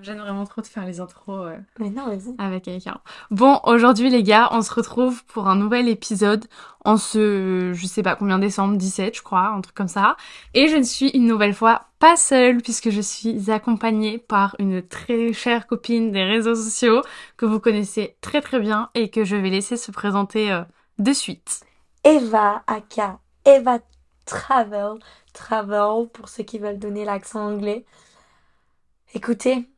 J'aime vraiment trop de faire les intros euh, Mais non, vas-y. avec quelqu'un. Bon, aujourd'hui les gars, on se retrouve pour un nouvel épisode en ce, je sais pas combien décembre, 17 je crois, un truc comme ça. Et je ne suis une nouvelle fois pas seule puisque je suis accompagnée par une très chère copine des réseaux sociaux que vous connaissez très très bien et que je vais laisser se présenter euh, de suite. Eva, aka Eva Travel. Travel, pour ceux qui veulent donner l'accent anglais. Écoutez,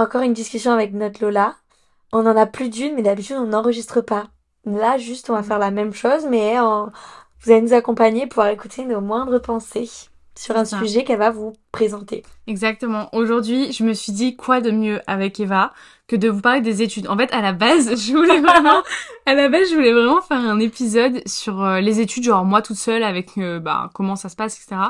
encore une discussion avec notre Lola. On en a plus d'une, mais d'habitude on n'enregistre pas. Là, juste, on va faire la même chose, mais en- vous allez nous accompagner pour écouter nos moindres pensées sur un ça. sujet qu'elle va vous présenter. Exactement. Aujourd'hui, je me suis dit quoi de mieux avec Eva que de vous parler des études. En fait, à la base, je voulais vraiment, à la base, je voulais vraiment faire un épisode sur euh, les études, genre moi toute seule avec euh, bah, comment ça se passe, etc.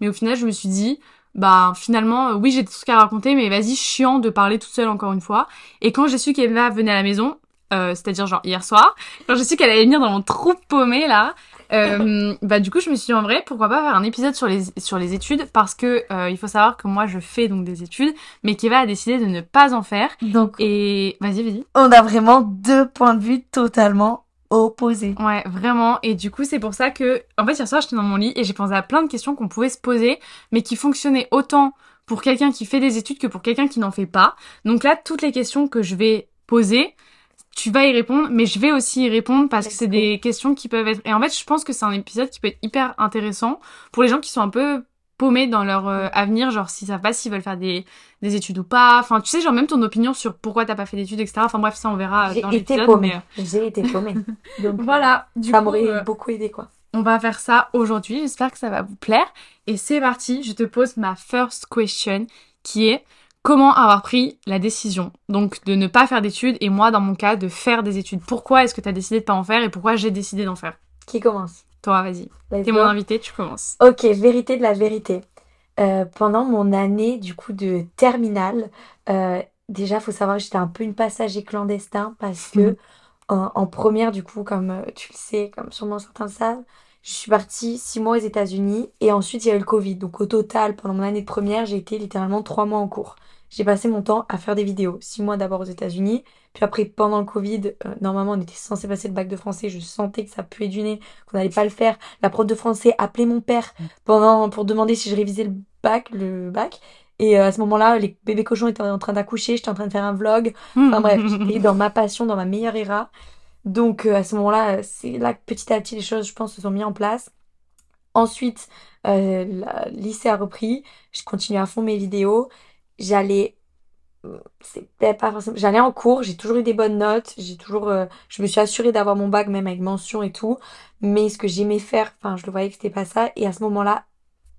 Mais au final, je me suis dit, bah finalement, euh, oui, j'ai des trucs à raconter, mais vas-y, chiant de parler toute seule encore une fois. Et quand j'ai su qu'Eva venait à la maison, euh, c'est-à-dire genre hier soir, quand j'ai su qu'elle allait venir dans mon trou paumé là, euh, bah du coup je me suis dit en vrai pourquoi pas faire un épisode sur les sur les études? Parce que euh, il faut savoir que moi je fais donc des études mais qu'Eva a décidé de ne pas en faire. Donc, et vas-y vas-y. on a vraiment deux points de vue totalement opposés. ouais vraiment et du coup c'est pour ça que en fait hier soir j'étais dans mon lit et j'ai pensé à plein de questions qu'on pouvait se poser mais qui fonctionnaient autant pour quelqu'un qui fait des études que pour quelqu'un qui n'en fait pas donc là toutes les questions que je vais poser tu vas y répondre, mais je vais aussi y répondre parce que c'est des questions qui peuvent être. Et en fait, je pense que c'est un épisode qui peut être hyper intéressant pour les gens qui sont un peu paumés dans leur euh, avenir, genre s'ils savent pas s'ils veulent faire des, des études ou pas. Enfin, tu sais, genre même ton opinion sur pourquoi t'as pas fait d'études, etc. Enfin bref, ça on verra euh, J'ai dans été l'épisode. paumée. mais, euh, J'ai été paumée. Donc, Voilà, du ça m'aurait euh, beaucoup aidé, quoi. on va faire ça aujourd'hui. J'espère que ça va vous plaire. Et c'est parti, je te pose ma first question qui est comment avoir pris la décision donc de ne pas faire d'études et moi dans mon cas de faire des études? Pourquoi est-ce que tu as décidé de pas en faire et pourquoi j'ai décidé d'en faire? Qui commence? Toi, vas-y. T'es mon invité, tu commences. Ok, vérité de la vérité. Euh, pendant mon année du coup de terminale, euh, déjà faut savoir que j'étais un peu une passager clandestin parce que en, en première du coup, comme euh, tu le sais, comme sûrement certains le savent, je suis partie six mois aux États-Unis et ensuite il y a eu le Covid. Donc au total, pendant mon année de première, j'ai été littéralement trois mois en cours. J'ai passé mon temps à faire des vidéos. Six mois d'abord aux États-Unis, puis après pendant le Covid, euh, normalement on était censé passer le bac de français. Je sentais que ça puait du nez, qu'on n'allait pas le faire. La prof de français appelait mon père pendant pour demander si je révisais le bac, le bac. Et euh, à ce moment-là, les bébés cochons étaient en train d'accoucher, j'étais en train de faire un vlog. Enfin bref, j'étais dans ma passion, dans ma meilleure era. Donc euh, à ce moment-là, euh, c'est là que petit à petit les choses, je pense, se sont mises en place. Ensuite, euh, le lycée a repris. Je continuais à fond mes vidéos. J'allais, c'était pas forcément, j'allais en cours. J'ai toujours eu des bonnes notes. J'ai toujours, euh, je me suis assurée d'avoir mon bac même avec mention et tout. Mais ce que j'aimais faire, enfin, je le voyais que c'était pas ça. Et à ce moment-là,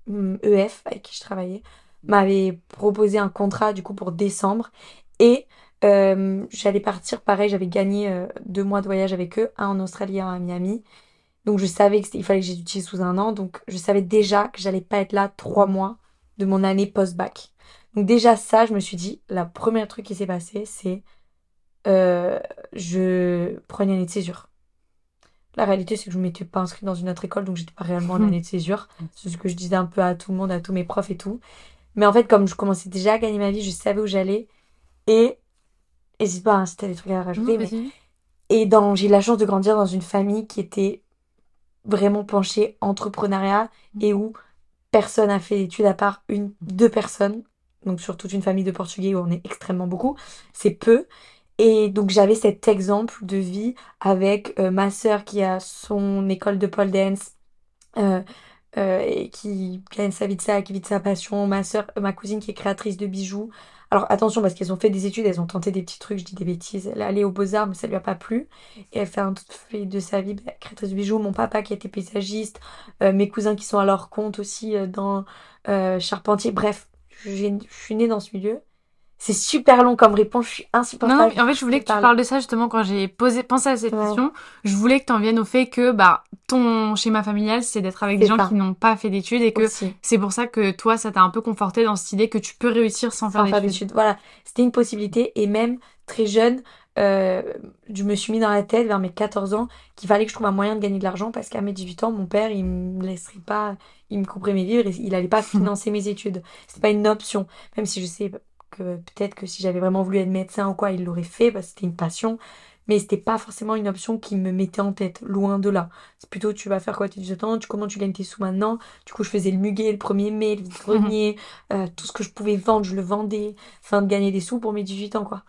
hum, EF avec qui je travaillais m'avait proposé un contrat du coup pour décembre et euh, j'allais partir pareil j'avais gagné euh, deux mois de voyage avec eux un en Australie un à Miami donc je savais que c'était- il fallait que j'utilise sous un an donc je savais déjà que j'allais pas être là trois mois de mon année post-bac donc déjà ça je me suis dit la première truc qui s'est passé c'est euh, je prenais une année de césure la réalité, c'est que je ne m'étais pas inscrite dans une autre école, donc j'étais pas réellement en Hmm. année de césure. C'est ce que je disais un peu à tout le monde, à tous mes profs et tout. Mais en fait, comme je commençais déjà à gagner ma vie, je savais où j'allais. Et, n'hésite pas hein, si t'as des trucs à rajouter. mais-. Et dans, j'ai eu la chance de grandir dans une famille qui était vraiment penchée entrepreneuriat et où personne a fait d'études à part une, deux personnes. Donc sur toute une famille de Portugais où on est extrêmement beaucoup. C'est peu. Et donc j'avais cet exemple de vie avec euh, ma sœur qui a son école de pole dance euh, euh, et qui gagne sa vie de ça, qui vit de sa passion. Ma sœur, ma cousine qui est créatrice de bijoux. Alors attention parce qu'elles ont fait des études, elles ont tenté des petits trucs, je dis des bêtises. Elle est allée aux beaux-arts mais ça lui a pas plu. Et elle fait un fait de sa vie bah, créatrice bijoux. Mon papa qui était paysagiste, euh, mes cousins qui sont à leur compte aussi euh, dans euh, Charpentier. Bref, je suis née dans ce milieu. C'est super long comme réponse, je suis insupportable. non, mais en fait, je voulais que tu parle. parles de ça justement quand j'ai posé, pensé à cette Ouais. question. Je voulais que tu en viennes au fait que bah ton schéma familial, c'est d'être avec des gens qui n'ont pas fait d'études et que c'est pour ça que toi, ça t'a un peu conforté dans cette idée que tu peux réussir sans, sans faire d'études. Voilà, c'était une possibilité. Et même très jeune, euh, je me suis mis dans la tête vers mes 14 ans qu'il fallait que je trouve un moyen de gagner de l'argent parce qu'à mes 18 ans, mon père, il me laisserait pas, il me couperait mes vivres et il allait pas financer mes études. C'était pas une option. Même si je sais que peut-être que si j'avais vraiment voulu être médecin ou quoi, il l'aurait fait parce que c'était une passion. Mais c'était pas forcément une option qui me mettait en tête, loin de là. C'est plutôt tu vas faire quoi? Tes 18 ans, tu, comment tu gagnes tes sous maintenant? Du coup, je faisais le muguet le 1er mai, le grenier, euh, tout ce que je pouvais vendre, je le vendais, afin de gagner des sous pour mes 18 ans, quoi.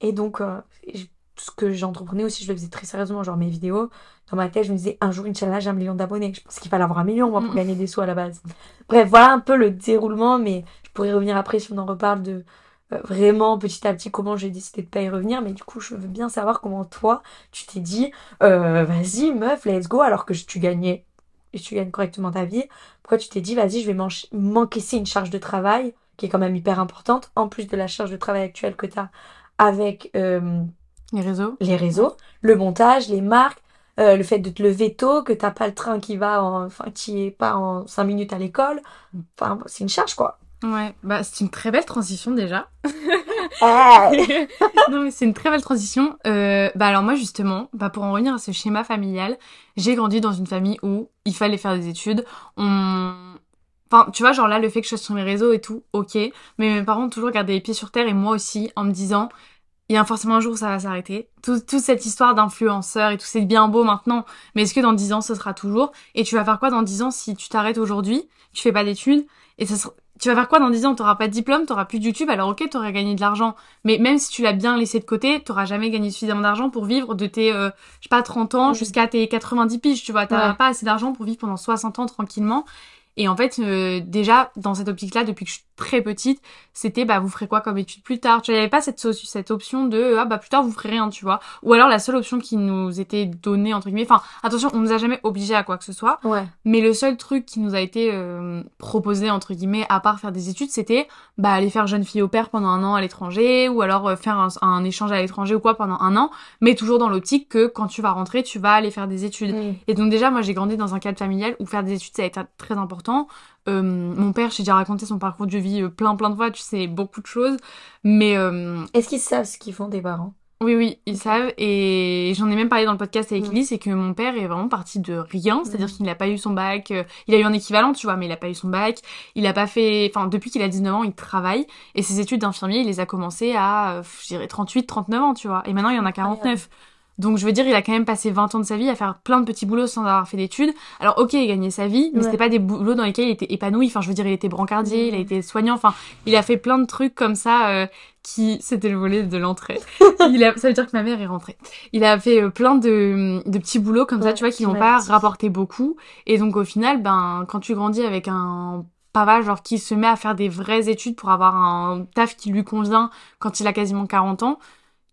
Et donc, euh, je- ce que j'entreprenais aussi, je le faisais très sérieusement, genre mes vidéos. Dans ma tête, je me disais, un jour, Inch'Allah, j'ai un million d'abonnés. Je pense qu'il fallait avoir un million, moi, pour Mm. gagner des sous à la base. Bref, voilà un peu le déroulement, mais je pourrais revenir après si on en reparle de euh, vraiment petit à petit comment j'ai décidé de pas y revenir. Mais du coup, je veux bien savoir comment toi, tu t'es dit, euh, vas-y, meuf, let's go, alors que tu gagnais et tu gagnes correctement ta vie. Pourquoi tu t'es dit, vas-y, je vais m'encaisser une charge de travail qui est quand même hyper importante, en plus de la charge de travail actuelle que tu as avec euh, Les réseaux. les réseaux, le montage, les marques, euh, le fait de te lever tôt, que t'as pas le train qui va en, enfin, qui est pas en 5 minutes à l'école. Enfin, c'est une charge, quoi. Ouais, bah c'est une très belle transition déjà. Ah. non mais c'est une très belle transition. Euh, bah alors moi justement, bah pour en revenir à ce schéma familial, j'ai grandi dans une famille où il fallait faire des études. On... Enfin, tu vois, genre là, le fait que je sois sur mes réseaux et tout, ok. Mais mes parents ont toujours gardé les pieds sur terre et moi aussi, en me disant, il y a forcément un jour où ça va s'arrêter. Tout- Toute cette histoire d'influenceur et tout, c'est bien beau maintenant. Mais est-ce que dans 10 ans, ce sera toujours? Et tu vas faire quoi dans 10 ans si tu t'arrêtes aujourd'hui, tu fais pas d'études? Et ça sera- tu vas faire quoi dans 10 ans? T'auras pas de diplôme, t'auras plus de YouTube, alors ok, t'aurais gagné de l'argent. Mais même si tu l'as bien laissé de côté, t'auras jamais gagné suffisamment d'argent pour vivre de tes, euh, je sais pas, 30 ans jusqu'à tes 90 piges, tu vois. T'as Ouais. pas assez d'argent pour vivre pendant 60 ans tranquillement. Et en fait, euh, déjà, dans cette optique-là, depuis que je très petite, c'était, bah, vous ferez quoi comme étude plus tard Tu n'avais pas cette, cette option de, ah, bah, plus tard, vous ferez rien, tu vois. Ou alors, la seule option qui nous était donnée, entre guillemets, enfin, attention, on nous a jamais obligés à quoi que ce soit, Ouais. mais le seul truc qui nous a été euh, proposé, entre guillemets, à part faire des études, c'était, bah, aller faire jeune fille au père pendant un an à l'étranger, ou alors euh, faire un, un échange à l'étranger ou quoi pendant un an, mais toujours dans l'optique que quand tu vas rentrer, tu vas aller faire des études. Mm. Et donc déjà, moi, j'ai grandi dans un cadre familial où faire des études, ça a été très important. Euh, mon père, j'ai déjà raconté son parcours de vie euh, plein plein de fois, tu sais, beaucoup de choses. Mais euh, Est-ce qu'ils savent ce qu'ils font des parents? Oui, oui, ils savent. Et j'en ai même parlé dans le podcast avec Mm. Lily, c'est que mon père est vraiment parti de rien. C'est-à-dire Mm. qu'il n'a pas eu son bac. euh, il a eu un équivalent, tu vois, mais il n'a pas eu son bac. Il a pas fait... Enfin, depuis qu'il a 19 ans, il travaille. Et ses études d'infirmier, il les a commencées à, euh, je dirais, 38, 39 ans, tu vois. Et maintenant, il y en a 49. Donc, je veux dire, il a quand même passé 20 ans de sa vie à faire plein de petits boulots sans avoir fait d'études. Alors, ok, il gagnait sa vie, mais Ouais. c'était pas des boulots dans lesquels il était épanoui. Enfin, je veux dire, il était brancardier, il a été soignant. Enfin, il a fait plein de trucs comme ça euh, qui... C'était le volet de l'entrée. il a... Ça veut dire que ma mère est rentrée. Il a fait euh, plein de, de petits boulots comme ça, tu vois, qui n'ont pas rapporté beaucoup. Et donc, au final, ben, quand tu grandis avec un papa, genre, qui se met à faire des vraies études pour avoir un taf qui lui convient quand il a quasiment 40 ans,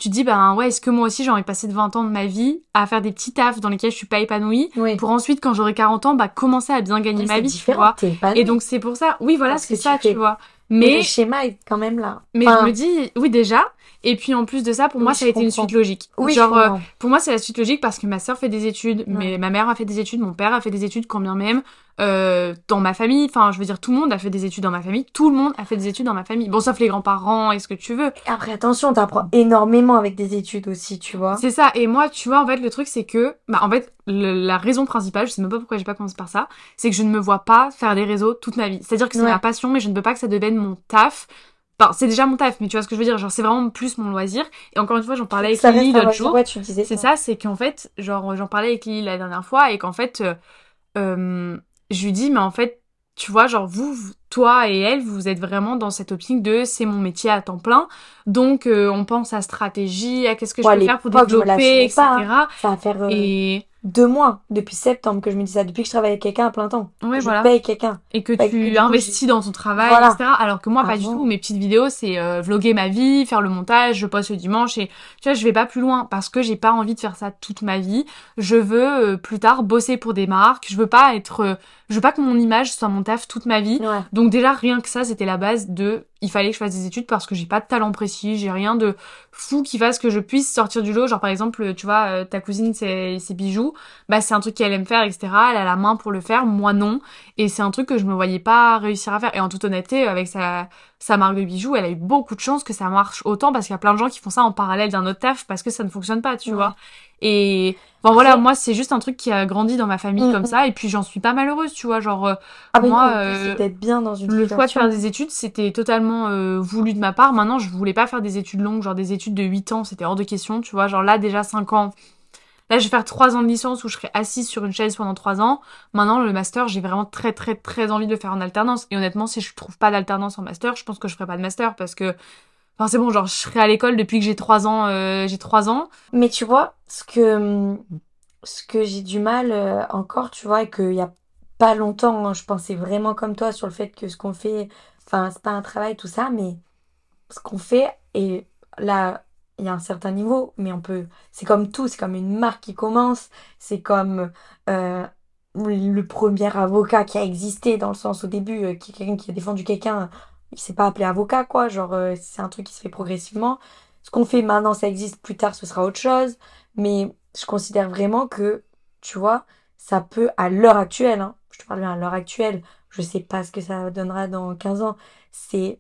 tu te dis, ben ouais, est-ce que moi aussi j'ai envie de passer de 20 ans de ma vie à faire des petits tafs dans lesquels je suis pas épanouie Oui. pour ensuite, quand j'aurai 40 ans, bah commencer à bien gagner ma vie, tu différent. vois. T'es épanoui. Et donc c'est pour ça, oui voilà, c'est que tu ça, tu vois. Mais Mais le schéma est quand même là. mais Enfin, je me dis, oui déjà. Et puis en plus de ça, pour Oui, moi, ça a été une suite logique. Oui, Genre, euh, pour moi, c'est la suite logique parce que ma sœur fait des études, mais ma mère a fait des études, mon père a fait des études, quand bien même euh, dans ma famille. Enfin, je veux dire, tout le monde a fait des études dans ma famille. Tout le monde a fait des études dans ma famille. Bon, sauf les grands-parents et ce que tu veux. Après, attention, t'apprends énormément avec des études aussi, tu vois. C'est ça. Et moi, tu vois, en fait, le truc, c'est que, bah, en fait, le- la raison principale, je sais même pas pourquoi j'ai pas commencé par ça, c'est que je ne me vois pas faire des réseaux toute ma vie. C'est-à-dire que c'est Ouais. ma passion, mais je ne veux pas que ça devienne mon taf. Enfin, c'est déjà mon taf, mais tu vois ce que je veux dire. Genre, c'est vraiment plus mon loisir. Et encore une fois, j'en parlais avec Lily l'autre jour. Ouais, tu disais C'est ça. ça, c'est qu'en fait, genre, j'en parlais avec Lily la dernière fois et qu'en fait, euh, euh, je lui dis, mais en fait, tu vois, genre, vous, toi et elle, vous êtes vraiment dans cette optique de c'est mon métier à temps plein. Donc, euh, on pense à stratégie, à qu'est-ce que je peux faire pour développer, etc. pas, Ça va faire euh, Et deux mois depuis septembre que je me dis ça, depuis que je travaille avec quelqu'un à plein temps. ouais, je voilà. paye quelqu'un. Et que du tu investis dans ton travail, Voilà. etc. Alors que moi, pas du Avant. tout. Mes petites vidéos, c'est euh, vloguer ma vie, faire le montage, je poste le dimanche et tu vois, je vais pas plus loin parce que j'ai pas envie de faire ça toute ma vie. Je veux euh, plus tard bosser pour des marques. Je veux pas être, euh, je veux pas que mon image soit mon taf toute ma vie. Ouais. Donc déjà rien que ça, c'était la base de il fallait que je fasse des études parce que j'ai pas de talent précis, j'ai rien de fou qui fasse que je puisse sortir du lot. Genre par exemple, tu vois, euh, ta cousine ses, ses bijoux, bah c'est un truc qu'elle aime faire, etc. Elle a la main pour le faire, moi non. Et c'est un truc que je me voyais pas réussir à faire. Et en toute honnêteté, avec sa sa marque de bijoux, elle a eu beaucoup de chance que ça marche autant parce qu'il y a plein de gens qui font ça en parallèle d'un autre taf parce que ça ne fonctionne pas, tu Ouais. vois. Et enfin voilà, moi c'est juste un truc qui a grandi dans ma famille Mm, comme mm. ça et puis j'en suis pas malheureuse, tu vois, genre euh, Ah, Moi, euh, d'être bien dans une le choix de faire des études, c'était totalement euh, voulu de ma part. Maintenant, je voulais pas faire des études longues, genre des études de 8 ans, c'était hors de question, tu vois. Genre là, déjà 5 ans. Là, je vais faire 3 ans de licence où je serai assise sur une chaise pendant 3 ans. Maintenant, le master, j'ai vraiment très, très, très envie de faire en alternance. Et honnêtement, si je trouve pas d'alternance en master, je pense que je ferai pas de master parce que, enfin, c'est bon, genre, je serai à l'école depuis que j'ai 3 ans, euh, j'ai 3 ans. Mais tu vois, ce que, ce que j'ai du mal euh, encore, tu vois, et qu'il y a pas longtemps, hein, je pensais vraiment comme toi sur le fait que ce qu'on fait, enfin, c'est pas un travail, tout ça, mais ce qu'on fait, et là, il y a un certain niveau, mais on peut, c'est comme tout, c'est comme une marque qui commence, c'est comme euh, le premier avocat qui a existé, dans le sens au début, euh, qui a défendu quelqu'un, il s'est pas appelé avocat, quoi, genre, euh, c'est un truc qui se fait progressivement. Ce qu'on fait maintenant, ça existe, plus tard, ce sera autre chose. Mais je considère vraiment que, tu vois, ça peut, à l'heure actuelle, hein, je te parle bien à l'heure actuelle, je sais pas ce que ça donnera dans 15 ans, c'est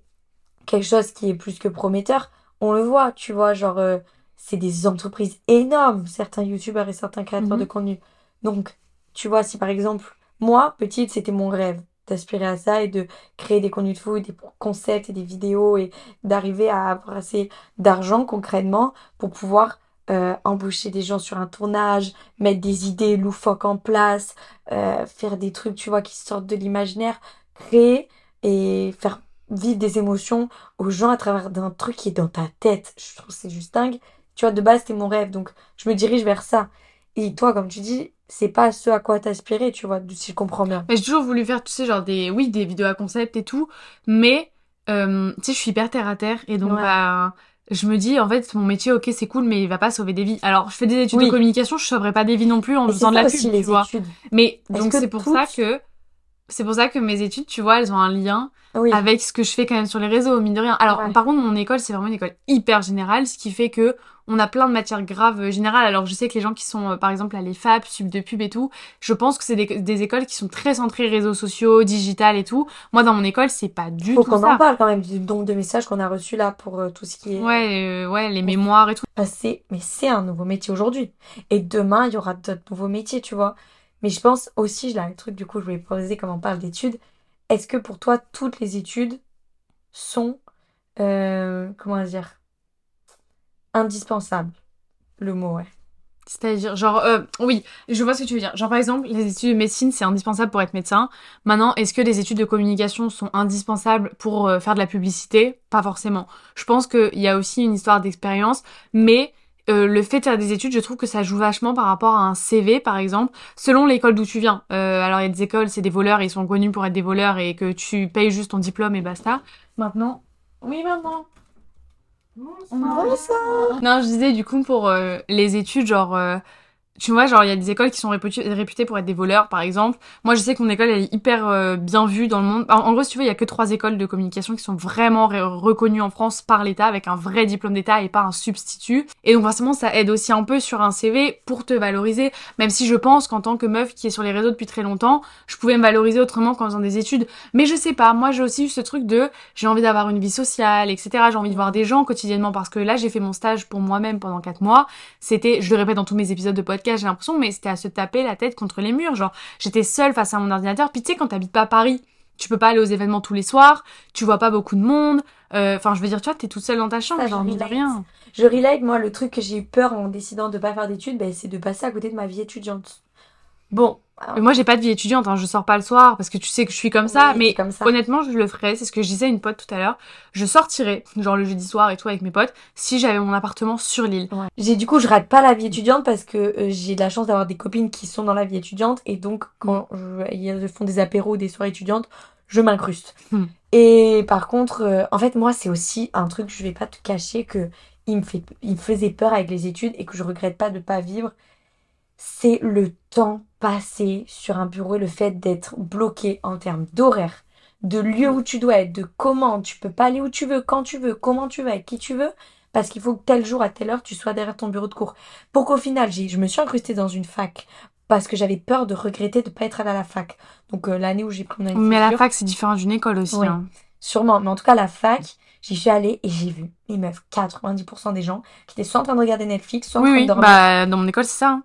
quelque chose qui est plus que prometteur. On le voit, tu vois, genre, euh, c'est des entreprises énormes, certains youtubeurs et certains créateurs Mhm. de contenu. Donc, tu vois, si par exemple, moi, petite, c'était mon rêve d'aspirer à ça et de créer des contenus de food, des concepts et des vidéos et d'arriver à avoir assez d'argent concrètement pour pouvoir euh, embaucher des gens sur un tournage, mettre des idées loufoques en place, euh, faire des trucs, tu vois, qui sortent de l'imaginaire, créer et faire vivre des émotions aux gens à travers d'un truc qui est dans ta tête. Je trouve c'est juste dingue. Tu vois, de base, c'était mon rêve, donc je me dirige vers ça. Et toi, comme tu dis, c'est pas ce à quoi t'aspirais, tu vois, si je comprends bien. Mais j'ai toujours voulu faire, tu sais, genre des, oui, des vidéos à concept et tout, mais, euh, tu sais, je suis hyper terre à terre et donc, Ouais. bah, je me dis, en fait, mon métier, ok, c'est cool, mais il va pas sauver des vies. Alors, je fais des études Oui. de communication, je sauverai pas des vies non plus en faisant de la pub, les tu vois. études. Mais, donc, c'est pour ça que, c'est pour ça que mes études, tu vois, elles ont un lien Oui. avec ce que je fais quand même sur les réseaux, mine de rien. Alors, Ouais. par contre, mon école, c'est vraiment une école hyper générale, ce qui fait que on a plein de matières graves euh, générales. Alors, je sais que les gens qui sont, euh, par exemple, à l'EFAP, sub de pub et tout, je pense que c'est des, des écoles qui sont très centrées réseaux sociaux, digital et tout. Moi, dans mon école, c'est pas du Faut tout qu'on ça. en parle quand même du nombre de messages qu'on a reçus là pour euh, tout ce qui est Ouais, euh, ouais, les mémoires et tout. Bah, mais c'est un nouveau métier aujourd'hui. Et demain, il y aura d'autres nouveaux métiers, tu vois. Mais je pense aussi, là, le truc, du coup, je voulais poser comme on parle d'études. Est-ce que pour toi, toutes les études sont, euh, comment dire, indispensables? Le mot, ouais. C'est-à-dire, genre, euh, oui, je vois ce que tu veux dire. Genre, par exemple, les études de médecine, c'est indispensable pour être médecin. Maintenant, est-ce que les études de communication sont indispensables pour euh, faire de la publicité? Pas forcément. Je pense qu'il y a aussi une histoire d'expérience, mais euh, le fait de faire des études, je trouve que ça joue vachement par rapport à un CV, par exemple, selon l'école d'où tu viens. Euh, alors, il y a des écoles, c'est des voleurs, ils sont connus pour être des voleurs, et que tu payes juste ton diplôme et basta. Maintenant... Oui, maman non, je disais du coup pour euh, les études, genre, euh, tu vois, genre il y a des écoles qui sont réputé- réputées pour être des voleurs, par exemple. Moi, je sais que mon école elle est hyper euh, bien vue dans le monde. En, gros, si tu veux, il y a que trois écoles de communication qui sont vraiment reconnues en France par l'État avec un vrai diplôme d'État et pas un substitut. Et donc forcément, ça aide aussi un peu sur un CV pour te valoriser. Même si je pense qu'en tant que meuf qui est sur les réseaux depuis très longtemps, je pouvais me valoriser autrement qu'en faisant des études. Mais je sais pas, moi j'ai aussi eu ce truc de j'ai envie d'avoir une vie sociale, etc. J'ai envie de voir des gens quotidiennement parce que là j'ai fait mon stage pour moi-même pendant quatre mois. C'était, je le répète dans tous mes épisodes de podcast, j'ai l'impression, mais c'était à se taper la tête contre les murs. Genre, j'étais seule face à mon ordinateur. Puis tu sais, quand t'habites pas à Paris, tu peux pas aller aux événements tous les soirs, tu vois pas beaucoup de monde. Euh, Enfin, je veux dire, tu vois, t'es toute seule dans ta chambre, je envie de rien. Je relate, moi, le truc que j'ai eu peur en décidant de pas faire d'études, ben, c'est de passer à côté de ma vie étudiante. Bon, Mais moi, j'ai pas de vie étudiante, hein, je sors pas le soir parce que tu sais que je suis comme ça. oui, mais c'est comme ça. honnêtement, je le ferais. C'est ce que je disais à une pote tout à l'heure. Je sortirais, genre le jeudi soir et tout avec mes potes, si j'avais mon appartement sur l'île. Ouais. J'ai du coup, je rate pas la vie étudiante parce que euh, j'ai de la chance d'avoir des copines qui sont dans la vie étudiante et donc quand je, ils font des apéros, des soirées étudiantes, je m'incruste. Hmm. Et par contre, euh, en fait, moi, c'est aussi un truc, je vais pas te cacher que il me fait, il me faisait peur avec les études et que je regrette pas de pas vivre. C'est le temps passé sur un bureau et le fait d'être bloqué en termes d'horaire, de lieu où tu dois être, de comment tu peux pas aller où tu veux, quand tu veux, comment tu veux, avec qui tu veux parce qu'il faut que tel jour à telle heure tu sois derrière ton bureau de cours. Pour qu'au final, j'ai, je me suis incrustée dans une fac parce que j'avais peur de regretter de pas être allée à la fac. Donc euh, l'année où j'ai pris mon année Mais à la fac, c'est différent d'une école aussi. Ouais. hein. sûrement. Mais en tout cas, la fac, j'y suis allée et j'ai vu, les meufs, 90% des gens qui étaient soit en train de regarder Netflix, soit en Oui, train de oui. dormir. Bah, dans mon école, c'est ça. hein.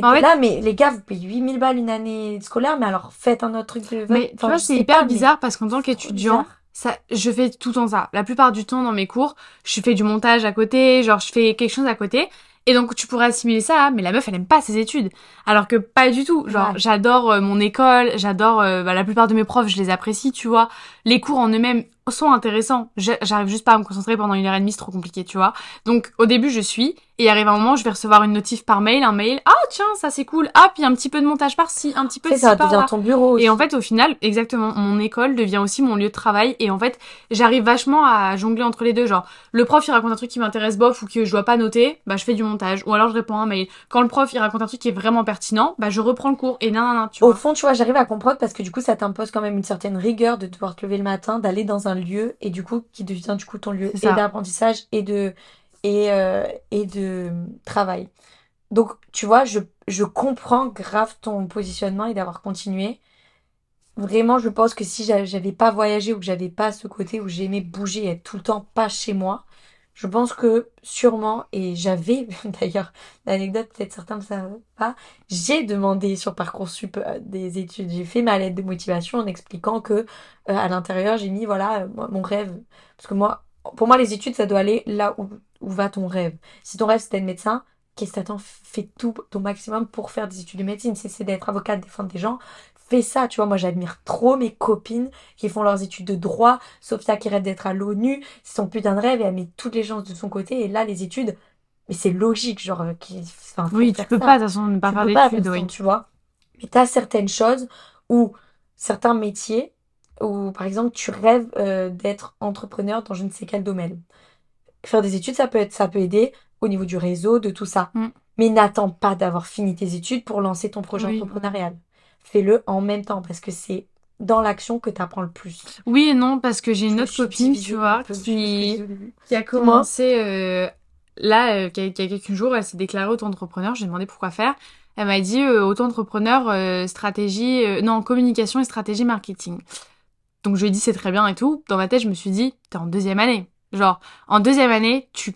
Mais en fait- là, mais les gars, vous payez 8000 balles une année scolaire, mais alors faites un autre truc de Mais tu enfin, vois, je c'est hyper pas, mais bizarre parce qu'en tant qu'étudiant, ça, je fais tout le temps ça. La plupart du temps dans mes cours, je fais du montage à côté, genre je fais quelque chose à côté. Et donc tu pourrais assimiler ça, mais la meuf elle aime pas ses études. Alors que pas du tout. Genre Ouais. j'adore euh, mon école, j'adore euh, bah, la plupart de mes profs, je les apprécie, tu vois. Les cours en eux-mêmes sont intéressants. J'a- J'arrive juste pas à me concentrer pendant une heure et demie, c'est trop compliqué, tu vois. Donc au début je suis, et arrive un moment je vais recevoir une notif par mail, un mail. Ah tiens ça c'est cool. Ah puis un petit peu de montage par-ci, un petit peu de ça par devient là. ton bureau aussi. Et en fait, au final, exactement, mon école devient aussi mon lieu de travail. Et en fait, j'arrive vachement à jongler entre les deux. Genre, le prof, il raconte un truc qui m'intéresse bof ou que je dois pas noter, bah, je fais du montage. Ou alors, je réponds à un mail. Quand le prof, il raconte un truc qui est vraiment pertinent, bah, je reprends le cours. Et nan, nan, nan, tu Au vois. fond, tu vois, j'arrive à comprendre parce que du coup, ça t'impose quand même une certaine rigueur de devoir te lever le matin, d'aller dans un lieu et du coup, qui devient du coup ton lieu et d'apprentissage et de et euh, et de travail. Donc, tu vois, je je comprends grave ton positionnement et d'avoir continué. Vraiment, je pense que si j'a- j'avais pas voyagé ou que j'avais pas ce côté où j'aimais bouger et être tout le temps pas chez moi, je pense que sûrement, et j'avais d'ailleurs l'anecdote, peut-être certains ne savent pas, j'ai demandé sur Parcoursup euh, des études, j'ai fait ma lettre de motivation en expliquant que euh, à l'intérieur j'ai mis voilà euh, mon rêve, parce que moi, pour moi les études ça doit aller là où, va ton rêve. Si ton rêve c'est d'être médecin, qu'est-ce que t'attends? Fais tout ton maximum pour faire des études de médecine. Si c'est d'être avocate, défendre des gens, ça. Tu vois, moi j'admire trop mes copines qui font leurs études de droit, Sophia qui rêve d'être à l'ONU, c'est son putain de rêve et elle met toutes les chances de son côté. Et là les études, mais c'est logique, genre, euh, qui, enfin, Oui, tu peux ça. pas, de toute façon, ne pas Tu faire d'études, oui. tu vois. Mais t'as certaines choses où, certains métiers, où par exemple tu rêves euh, d'être entrepreneur dans je ne sais quel domaine. Faire des études, ça peut être, ça peut aider au niveau du réseau, de tout ça. Mm. Mais n'attends pas d'avoir fini tes études pour lancer ton projet Oui. entrepreneurial. Fais-le en même temps parce que c'est dans l'action que t'apprends le plus. Oui et non, parce que j'ai une autre copine, tu vois, qui, qui a commencé euh, là, euh, qui a, qui a quelques jours, elle s'est déclarée auto-entrepreneur. J'ai demandé pourquoi faire. Elle m'a dit euh, auto-entrepreneur, euh, stratégie, euh, non, communication et stratégie marketing. Donc je lui ai dit c'est très bien et tout. Dans ma tête, je me suis dit, t'es en deuxième année. Genre, en deuxième année, tu,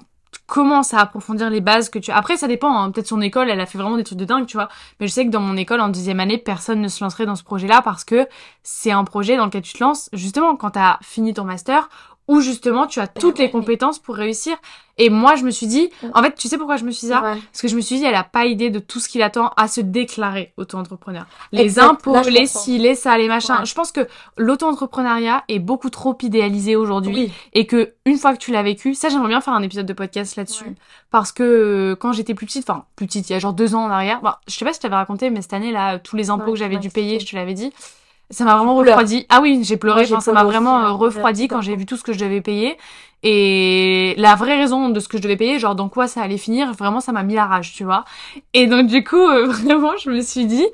tu commences à approfondir les bases que tu... Après, ça dépend, hein. peut-être son école, elle a fait vraiment des trucs de dingue, tu vois. Mais je sais que dans mon école, en deuxième année, personne ne se lancerait dans ce projet-là parce que c'est un projet dans lequel tu te lances, justement, quand t'as fini ton master, où justement, tu as toutes les compétences pour réussir. Et moi, je me suis dit... En fait, tu sais pourquoi je me suis dit ça? Ouais. Parce que je me suis dit, elle a pas idée de tout ce qui l'attend à se déclarer auto-entrepreneur. Les Exact. impôts, Là, les ci, les ça, les machins. Ouais. Je pense que l'auto-entrepreneuriat est beaucoup trop idéalisé aujourd'hui Oui. et que une fois que tu l'as vécu, ça j'aimerais bien faire un épisode de podcast là-dessus Ouais. parce que euh, quand j'étais plus petite, enfin plus petite, il y a genre deux ans en arrière, bah, je sais pas si je t'avais raconté, mais cette année là, tous les impôts que j'avais dû payer, je te l'avais dit, ça m'a vraiment refroidi. Ah oui, j'ai pleuré, Moi, j'ai enfin ça m'a vraiment hein, euh, refroidi j'ai quand j'ai vu tout ce que je devais payer. Et la vraie raison de ce que je devais payer, genre dans quoi ça allait finir, vraiment ça m'a mis la rage, tu vois. Et donc du coup, euh, vraiment, je me suis dit,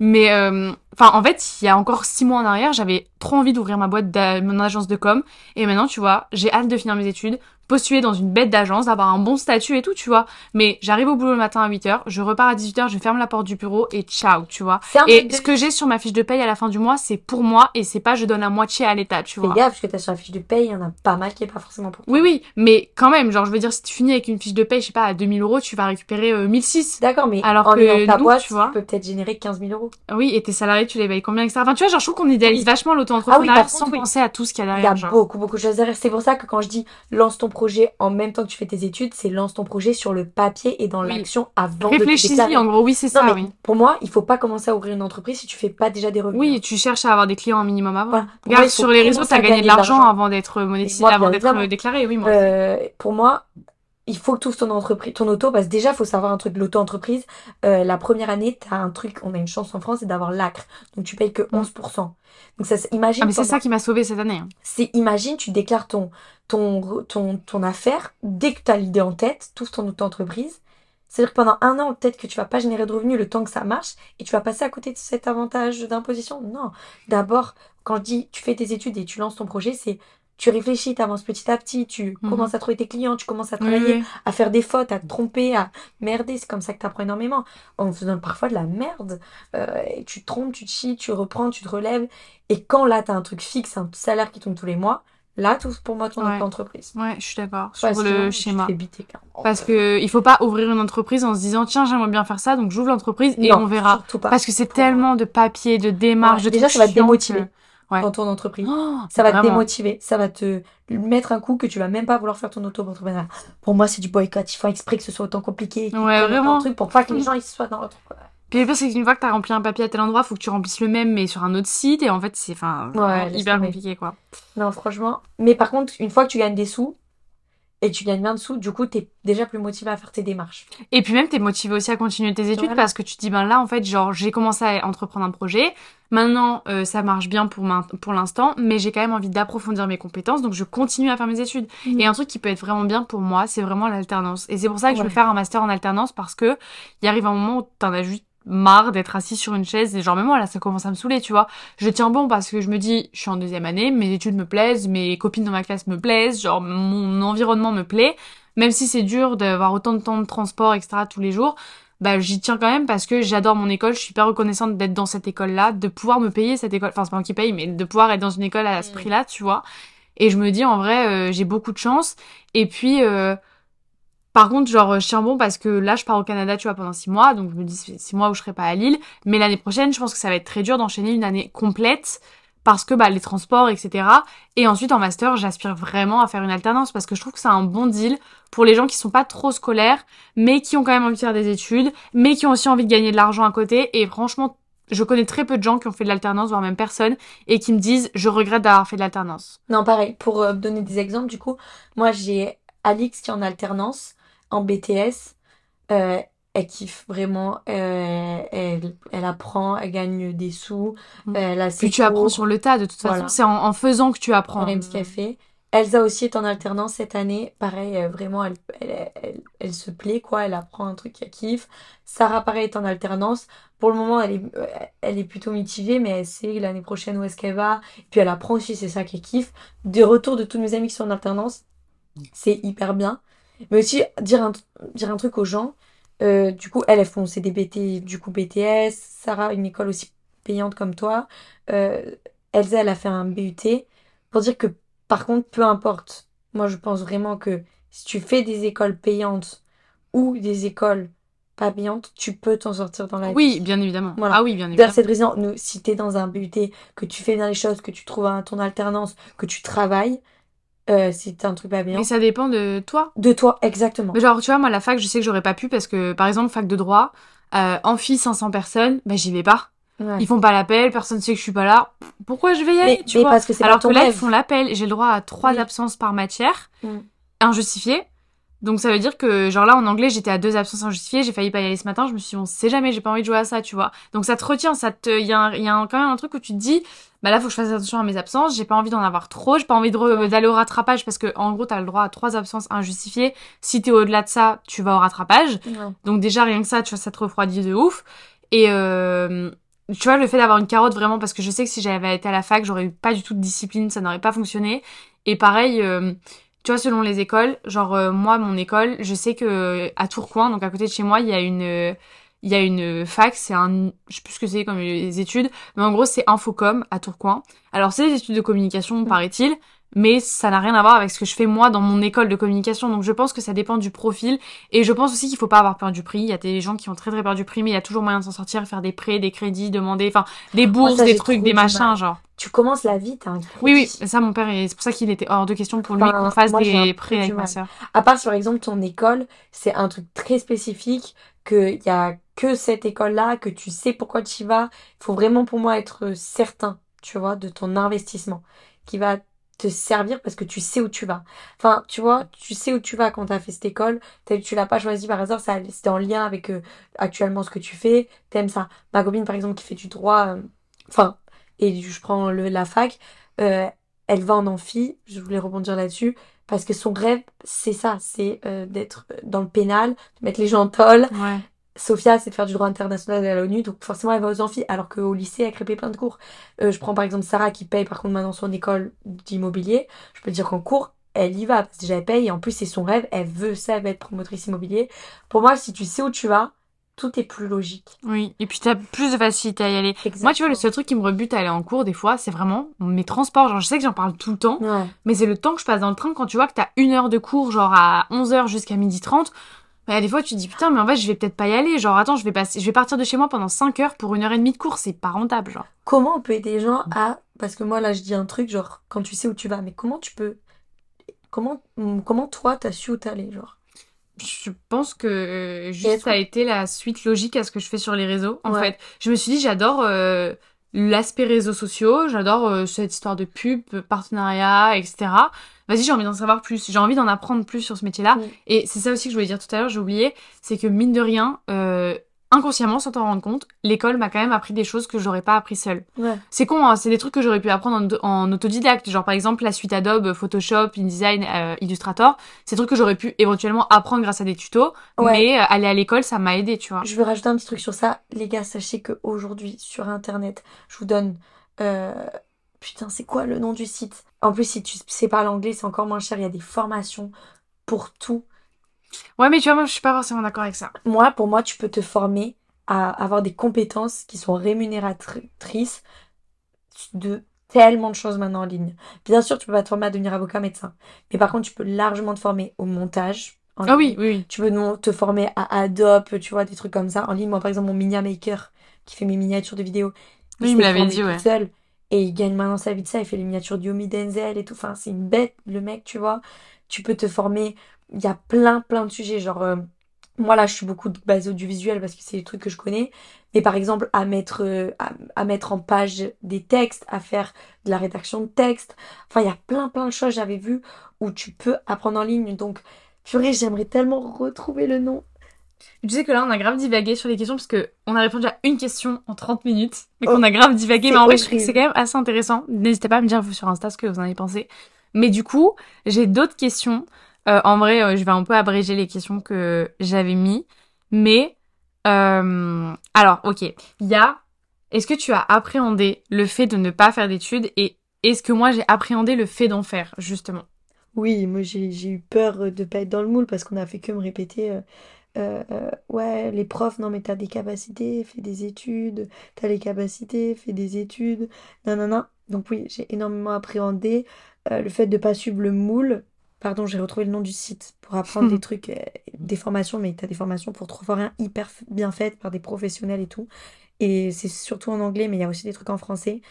mais euh, enfin en fait, il y a encore six mois en arrière, j'avais trop envie d'ouvrir ma boîte, mon agence de com, et maintenant tu vois, j'ai hâte de finir mes études, postuler dans une bête d'agence, d'avoir un bon statut et tout, tu vois. Mais j'arrive au boulot le matin à 8h, je repars à 18h, je ferme la porte du bureau et ciao, tu vois. Et de ce que j'ai sur ma fiche de paye à la fin du mois, c'est pour moi et c'est pas je donne à moitié à l'État, tu Fais vois. gaffe, parce que t'as sur la fiche de paye, il y en a pas mal qui est pas forcément pour toi. Oui, oui, mais quand même, genre, je veux dire, si tu finis avec une fiche de paye, je sais pas, à 2000 euros, tu vas récupérer euh, 1006. D'accord, mais Alors en que ta nous, boîte, tu vois. tu peux peut-être générer 15 000 euros. Oui, et tes salariés, tu les payes combien, etc. Enfin, tu vois, genre, je trouve qu'on idéalise Oui. vachement Ah oui, sans contre, penser à tout ce qu'il y a Il y a derrière, beaucoup, beaucoup de choses derrière. C'est pour ça que quand je dis lance ton projet en même temps que tu fais tes études, c'est lance ton projet sur le papier et dans Oui. l'action avant de te Réfléchis-y, en gros, oui, c'est ça, oui. pour moi, il faut pas commencer à ouvrir une entreprise si tu fais pas déjà des revenus. Oui, tu cherches à avoir des clients un minimum avant. Voilà. Pour moi, Regarde, sur les réseaux, t'as à gagné de l'argent avant d'être monétisé, avant d'être euh, déclaré, oui, moi. Euh, pour moi, il faut que tu ouvres ton entreprise, ton auto, parce que déjà, faut savoir un truc l'auto-entreprise. Euh, la première année, t'as un truc, on a une chance en France, c'est d'avoir l'acre. Donc, tu payes que 11%. Donc, ça, c'est- imagine, Ah, mais c'est ça qui m'a sauvé cette année. hein. c'est, imagine, tu déclares ton, ton, ton, ton affaire, dès que tu as l'idée en tête, tout ton auto-entreprise. C'est-à-dire que pendant un an, peut-être que tu vas pas générer de revenus le temps que ça marche et tu vas passer à côté de cet avantage d'imposition. Non. D'abord, quand je dis tu fais tes études et tu lances ton projet, c'est tu réfléchis, tu avances petit à petit, tu Mhm. commences à trouver tes clients, tu commences à travailler, oui. à faire des fautes, à te tromper, à merder. C'est comme ça que tu apprends énormément. En faisant parfois de la merde. Euh, et tu te trompes, tu te chies, tu reprends, tu te relèves. Et quand là, tu as un truc fixe, un salaire qui tombe tous les mois, Là, tout pour moi, ton Ouais. entreprise. Ouais, je suis d'accord sur le schéma. biter. Parce que il faut pas ouvrir une entreprise en se disant tiens j'aimerais bien faire ça donc j'ouvre l'entreprise et Non, on verra. surtout pas. Parce que c'est tellement de papiers, de démarches, Ouais, de déjà, ça va te démotiver. que- ouais. dans ton entreprise. Oh, Ça va te démotiver, ça va te mettre un coup que tu vas même pas vouloir faire ton auto-entrepreneuriat. Pour moi, c'est du boycott. Ils font exprès que ce soit autant compliqué. Ouais, vraiment. trucs pour pas que les gens ils soient dans l'entrepreneuriat. Puis le pire c'est qu'une fois que t'as rempli un papier à tel endroit, faut que tu remplisses le même mais sur un autre site et en fait c'est enfin Ouais, hyper compliqué quoi. Non, franchement. Mais par contre, une fois que tu gagnes des sous, et tu gagnes bien de sous, du coup, t'es déjà plus motivé à faire tes démarches. Et puis même, t'es motivé aussi à continuer tes études Voilà. parce que tu te dis, ben là, en fait, genre, j'ai commencé à entreprendre un projet. Maintenant, euh, ça marche bien pour, main- pour l'instant, mais j'ai quand même envie d'approfondir mes compétences, donc je continue à faire mes études. Mhm. Et un truc qui peut être vraiment bien pour moi, c'est vraiment l'alternance. Et c'est pour ça que je veux faire un master en alternance parce que il arrive un moment où t'en as juste marre d'être assis sur une chaise et genre même moi là ça commence à me saouler tu vois. Je tiens bon parce que je me dis je suis en deuxième année mes études me plaisent mes copines dans ma classe me plaisent genre mon environnement me plaît. Même si c'est dur d'avoir autant de temps de transport etc tous les jours bah j'y tiens quand même parce que j'adore mon école je suis hyper reconnaissante d'être dans cette école là de pouvoir me payer cette école enfin c'est pas moi qui paye mais de pouvoir être dans une école à ce Mm. prix là tu vois. Et je me dis en vrai euh, j'ai beaucoup de chance. Et puis euh, par contre, genre, je tiens bon parce que là, je pars au Canada, tu vois, pendant six mois, donc je me dis six mois où je serai pas à Lille. Mais l'année prochaine, je pense que ça va être très dur d'enchaîner une année complète parce que bah les transports, etc. Et ensuite en master, j'aspire vraiment à faire une alternance parce que je trouve que c'est un bon deal pour les gens qui sont pas trop scolaires, mais qui ont quand même envie de faire des études, mais qui ont aussi envie de gagner de l'argent à côté. Et franchement, je connais très peu de gens qui ont fait de l'alternance, voire même personne, et qui me disent je regrette d'avoir fait de l'alternance. Non, pareil, pour euh, donner des exemples, du coup, moi j'ai Alix qui est en alternance, en BTS. Euh, elle kiffe vraiment, euh, elle, elle apprend, elle gagne des sous, Mm. elle a ses Puis tu apprends sur le tas de toute façon. Voilà. C'est en, en faisant que tu apprends. elle aime ce qu'elle fait. Elsa aussi est en alternance cette année. Pareil, euh, vraiment, elle, elle, elle, elle se plaît, quoi. Elle apprend un truc qu'elle kiffe. Sarah, pareil, est en alternance. Pour le moment, elle est, euh, elle est plutôt mitigée, mais elle sait l'année prochaine où est-ce qu'elle va. Puis elle apprend aussi, c'est ça qu'elle kiffe. Des retours de tous mes amis qui sont en alternance, c'est hyper bien. Mais aussi, dire un, dire un truc aux gens. Euh, du coup, elles, elles font c'est des BT, du coup, BTS. Sarah, une école aussi payante comme toi. Euh, Elsa, elle a fait un BUT. Pour dire que, par contre, peu importe. Moi, je pense vraiment que si tu fais des écoles payantes ou des écoles pas payantes, tu peux t'en sortir dans la vie. Oui, bien évidemment. Voilà. Ah oui, bien Dans évidemment. cette raison, nous, si t'es dans un BUT, que tu fais bien les choses, que tu trouves un- ton alternance, que tu travailles, euh, si t'as un truc pas bien, Mais ça dépend de toi. de toi, exactement. Mais genre, tu vois, moi, la fac, je sais que j'aurais pas pu parce que, par exemple, fac de droit, euh, amphi 500 personnes, bah, j'y vais pas. Ouais. Ils font pas l'appel, personne sait que je suis pas là. Pourquoi je vais y aller, Mais, tu mais vois? parce que Alors que là, ils font l'appel. J'ai le droit à trois Oui. absences par matière, Mm. injustifiées. Donc ça veut dire que, genre là, en anglais, j'étais à deux absences injustifiées, j'ai failli pas y aller ce matin, je me suis dit, on sait jamais, j'ai pas envie de jouer à ça, tu vois. Donc ça te retient, ça te, il y a, un- y a un- quand même un truc où tu te dis, bah là, faut que je fasse attention à mes absences, j'ai pas envie d'en avoir trop, j'ai pas envie d'aller au rattrapage parce que, en gros, t'as le droit à trois absences injustifiées. Si t'es au-delà de ça, tu vas au rattrapage. Ouais. Donc déjà rien que ça, tu vois, ça te refroidit de ouf. Et euh, tu vois, le fait d'avoir une carotte vraiment, parce que je sais que si j'avais été à la fac, j'aurais eu pas du tout de discipline, ça n'aurait pas fonctionné. Et pareil, euh, tu vois, selon les écoles, genre euh, moi, mon école, je sais que à Tourcoing, donc à côté de chez moi, il y a une... euh, il y a une fac, c'est un, je sais plus ce que c'est comme les études, mais en gros c'est Infocom à Tourcoing. Alors c'est des études de communication, paraît-il, mais ça n'a rien à voir avec ce que je fais moi dans mon école de communication. Donc je pense que ça dépend du profil et je pense aussi qu'il faut pas avoir peur du prix. Il y a des gens qui ont très très peur du prix, mais il y a toujours moyen de s'en sortir, faire des prêts, des crédits, demander, enfin des bourses, ça, des trucs, des machins, mal. genre. Tu commences la vie, t'as un Oui, oui, crédit. ça mon père, c'est pour ça qu'il était hors de question pour lui qu'on fasse moi, des prêts avec ma sœur. À part par exemple ton école, c'est un truc très spécifique, qu'il y a que cette école-là, que tu sais pourquoi tu y vas. Il faut vraiment pour moi être certain, tu vois, de ton investissement qui va te servir parce que tu sais où tu vas. Enfin, tu vois, tu sais où tu vas quand tu as fait cette école. T'as- Tu l'as pas choisi par hasard, c'était en lien avec euh, actuellement ce que tu fais. T'aimes ça. Ma copine par exemple qui fait du droit, euh, enfin, et je prends le, la fac, euh, elle va en amphi, je voulais rebondir là-dessus, parce que son rêve, c'est ça, c'est d'être dans le pénal, de mettre les gens en tôle. Ouais. Sophia, c'est de faire du droit international à l'ONU, donc forcément elle va aux amphis, alors qu'au lycée, elle crépait plein de cours. Euh, je prends par exemple Sarah qui paye par contre maintenant son école d'immobilier. Je peux te dire qu'en cours, elle y va, parce que déjà elle paye, et en plus c'est son rêve, elle veut ça, elle veut être promotrice immobilier. Pour moi, si tu sais où tu vas, tout est plus logique. Oui, et puis t'as plus de facilité à y aller. Exactement. Moi, tu vois, le seul truc qui me rebute à aller en cours, des fois, c'est vraiment mes transports. Genre, je sais que j'en parle tout le temps, Ouais. mais c'est le temps que je passe dans le train quand tu vois que t'as une heure de cours, genre à 11h jusqu'à 12h30. Bah, des fois, tu te dis, putain, mais en fait, je vais peut-être pas y aller. Genre, attends, je vais passer, je vais partir de chez moi pendant 5 heures pour une heure et demie de cours. C'est pas rentable, genre. Comment on peut aider les gens à... Parce que moi, là, je dis un truc, genre, quand tu sais où tu vas, mais comment tu peux... Comment, comment toi, t'as su où t'allais, genre? Je pense que euh, juste ça a été la suite logique à ce que je fais sur les réseaux. En Ouais. fait, je me suis dit j'adore euh, l'aspect réseaux sociaux, j'adore euh, cette histoire de pub, partenariat, etc. Vas-y, j'ai envie d'en savoir plus, j'ai envie d'en apprendre plus sur ce métier-là. Mm. Et c'est ça aussi que je voulais dire tout à l'heure, j'ai oublié, c'est que mine de rien, euh, inconsciemment, sans t'en rendre compte, l'école m'a quand même appris des choses que j'aurais pas appris seule. Ouais. C'est con, hein, c'est des trucs que j'aurais pu apprendre en, en autodidacte, genre par exemple la suite Adobe, Photoshop, InDesign, euh, Illustrator. C'est des trucs que j'aurais pu éventuellement apprendre grâce à des tutos, Ouais. mais euh, aller à l'école, ça m'a aidé, tu vois. Je veux rajouter un petit truc sur ça. Les gars, sachez qu'aujourd'hui, sur Internet, je vous donne... euh, Putain, c'est quoi le nom du site? En plus, si tu sais parler anglais, c'est encore moins cher. Il y a des formations pour tout. Ouais, mais tu vois, moi, je suis pas forcément d'accord avec ça. Moi, pour moi, tu peux te former à avoir des compétences qui sont rémunératrices de tellement de choses maintenant en ligne. Bien sûr, tu peux pas te former à devenir avocat, médecin. Mais par contre, tu peux largement te former au montage. en Ah oui, oui, oui. Tu peux te former à Adobe, tu vois, des trucs comme ça. En ligne, moi, par exemple, mon Minia Maker, qui fait mes miniatures de vidéos, Oui, il me l'avait dit, ouais. seul. Et il gagne maintenant sa vie de ça. Il fait les miniatures d'Yomi Denzel et tout. Enfin, c'est une bête, le mec, tu vois. Tu peux te former. Il y a plein, plein de sujets. Genre, euh, moi, là, je suis beaucoup basée audiovisuel parce que c'est les trucs que je connais. Mais par exemple, à mettre, euh, à, à mettre en page des textes, à faire de la rédaction de texte. Enfin, il y a plein, plein de choses, j'avais vu, où tu peux apprendre en ligne. Donc, purée, j'aimerais tellement retrouver le nom. Tu sais que là, on a grave divagué sur les questions parce que on a répondu à une question en 30 minutes. Mais Oh, qu'on a grave divagué. Mais en vrai, je trouve que c'est quand même assez intéressant. N'hésitez pas à me dire, vous, sur Insta, ce que vous en avez pensé. Mais du coup, j'ai d'autres questions. Euh, en vrai, euh, je vais un peu abréger les questions que j'avais mis. Mais, euh, alors, ok. Il y a, est-ce que tu as appréhendé le fait de ne pas faire d'études et est-ce que moi j'ai appréhendé le fait d'en faire, justement? Oui, moi j'ai eu peur de pas être dans le moule parce qu'on a fait que me répéter euh, euh, euh, ouais, les profs, non mais t'as des capacités, fais des études, t'as les capacités, fais des études, nanana. Donc oui, j'ai énormément appréhendé euh, le fait de pas suivre le moule. Pardon, j'ai retrouvé le nom du site pour apprendre des trucs, euh, des formations, mais t'as des formations pour trois fois rien hyper bien faites par des professionnels et tout. Et c'est surtout en anglais, mais il y a aussi des trucs en français.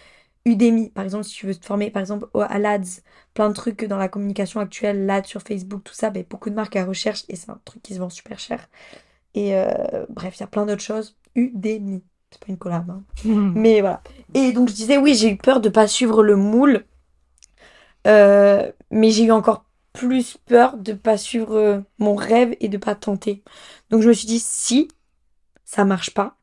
Udemy, par exemple, si tu veux te former, par exemple, à l'ADS, plein de trucs dans la communication actuelle, l'AD sur Facebook, tout ça, ben, beaucoup de marques à recherche et c'est un truc qui se vend super cher. Et euh, bref, il y a plein d'autres choses. Udemy, c'est pas une collab, hein. Mais voilà. Et donc je disais, oui, j'ai eu peur de pas suivre le moule, Euh, mais j'ai eu encore plus peur de pas suivre euh, mon rêve et de pas tenter. Donc je me suis dit, si ça marche pas,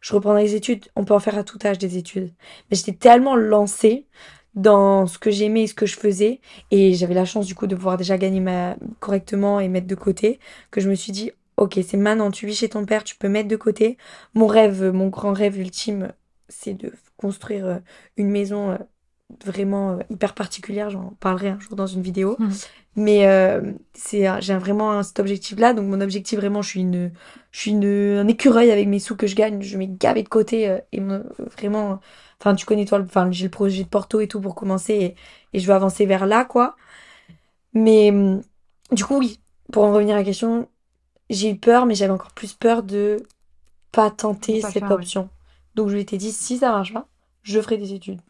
je reprendrai les études. On peut en faire à tout âge des études. Mais j'étais tellement lancée dans ce que j'aimais et ce que je faisais, et j'avais la chance du coup de pouvoir déjà gagner ma... correctement et mettre de côté, que je me suis dit, ok, c'est maintenant, tu vis chez ton père, tu peux mettre de côté. Mon rêve, mon grand rêve ultime, c'est de construire euh, une maison euh, vraiment euh, hyper particulière. J'en parlerai un jour dans une vidéo. Mhm. Mais euh, c'est j'ai vraiment cet objectif-là. Donc mon objectif vraiment, je suis une, je suis une, un écureuil avec mes sous que je gagne. Je mets gavé de côté euh, et vraiment. Enfin, tu connais toi, enfin j'ai le projet de Porto et tout pour commencer et, et je veux avancer vers là, quoi. Mais hum, du coup, oui. Pour en revenir à la question, j'ai eu peur, mais j'avais encore plus peur de pas tenter Pas cette faire, ouais. option. Donc je m'étais dit, si ça marche pas, je ferai des études.